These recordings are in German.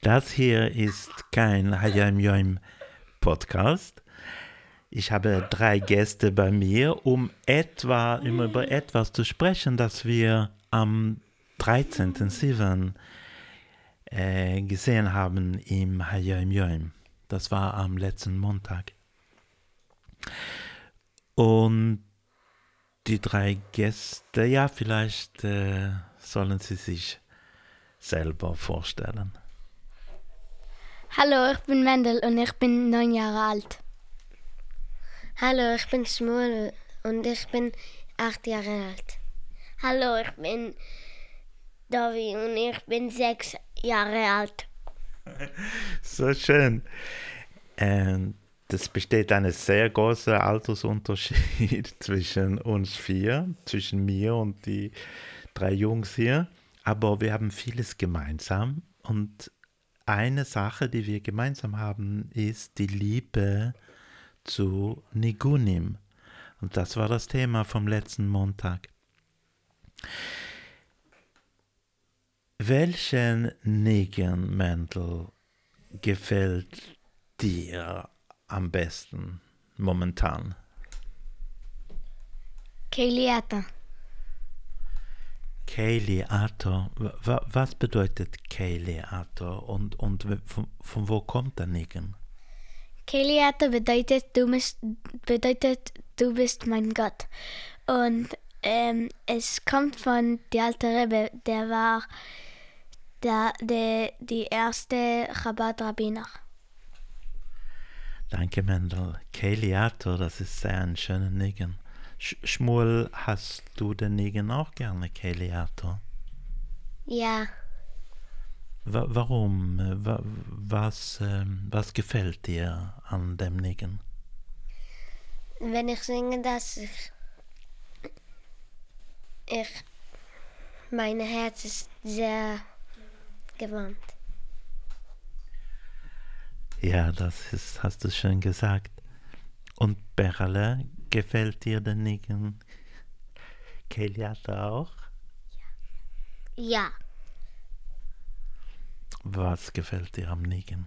Das hier ist kein Hayam Yoim Podcast. Ich habe drei Gäste bei mir, um etwa um über etwas zu sprechen, das wir am 13.07. Äh, gesehen haben im Hayam Yoim. Das war am letzten Montag. Und die drei Gäste, ja, vielleicht äh, sollen sie sich selber vorstellen. Hallo, ich bin Mendel und ich bin neun Jahre alt. Hallo, ich bin Schmuel und ich bin acht Jahre alt. Hallo, ich bin Davi und ich bin sechs Jahre alt. So schön. Ähm, das besteht ein sehr großer Altersunterschied zwischen uns vier, zwischen mir und die drei Jungs hier. Aber wir haben vieles gemeinsam und eine Sache, die wir gemeinsam haben, ist die Liebe zu Nigunim. Und das war das Thema vom letzten Montag. Welchen Nigenmäntel gefällt dir am besten momentan? Kayliata. Kayliato. Was bedeutet Kayliato und, und von, von wo kommt der Nigen? Kayliata bedeutet du, bist, bedeutet, du bist mein Gott. Und ähm, es kommt von der alte Rebbe, der war der, der, die erste Chabad-Rabbiner. Danke, Mendel. Kayliato, das ist sehr ein schöner Nigen. Sch Schmuel, hast du den Nigen auch gerne, Kayliato? Ja. Wa warum? Wa was, ähm, was gefällt dir an dem Nigen? Wenn ich singe, dass ich, ich mein Herz ist sehr gewandt. Ja, das ist, hast du schön gesagt. Und Berle, gefällt dir der Nigen? Keliata auch? Ja. Was gefällt dir am Nigen?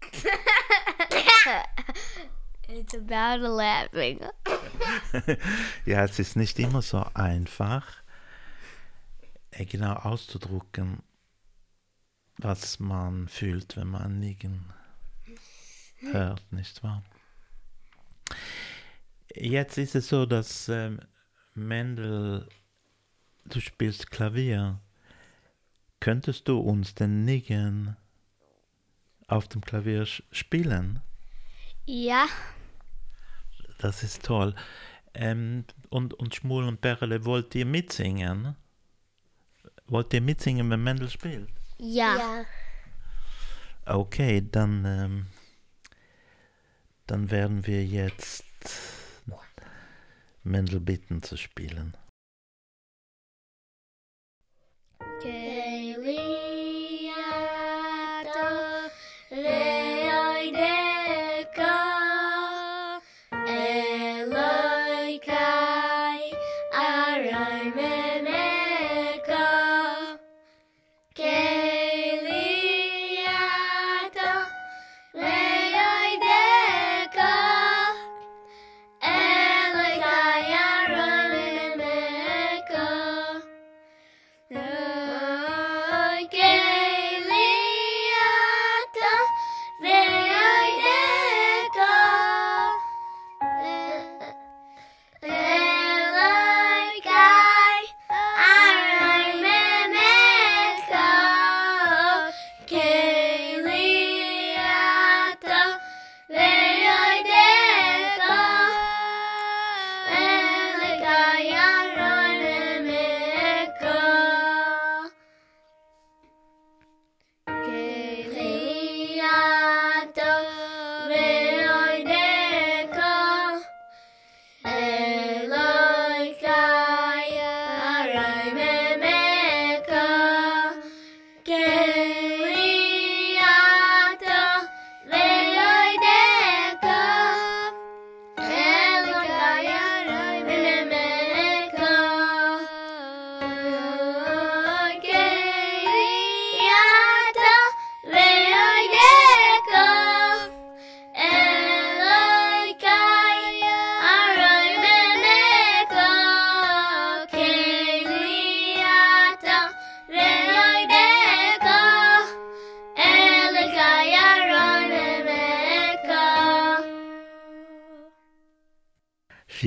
It's about laughing. ja, es ist nicht immer so einfach, genau auszudrücken, was man fühlt, wenn man Nigen hört, nicht wahr? Jetzt ist es so, dass ähm, Mendel, du spielst Klavier. Könntest du uns den Nigen auf dem Klavier spielen? Ja. Das ist toll. Ähm, und, und Schmul und Perle, wollt ihr mitsingen? Wollt ihr mitsingen, wenn Mendel spielt? Ja. ja. Okay, dann, ähm, dann werden wir jetzt Mendel bitten zu spielen.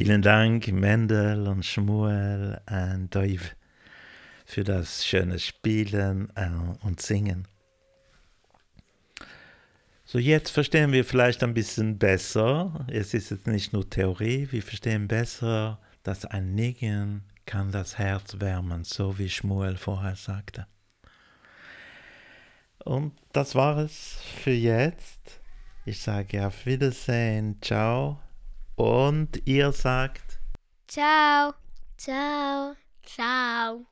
Vielen Dank, Mendel und Schmuel und Dave, für das schöne Spielen äh, und Singen. So, jetzt verstehen wir vielleicht ein bisschen besser. Es ist jetzt nicht nur Theorie, wir verstehen besser, dass ein Nicken kann das Herz wärmen, so wie Schmuel vorher sagte. Und das war es für jetzt. Ich sage auf Wiedersehen, ciao. Und ihr sagt Ciao. Ciao. Ciao.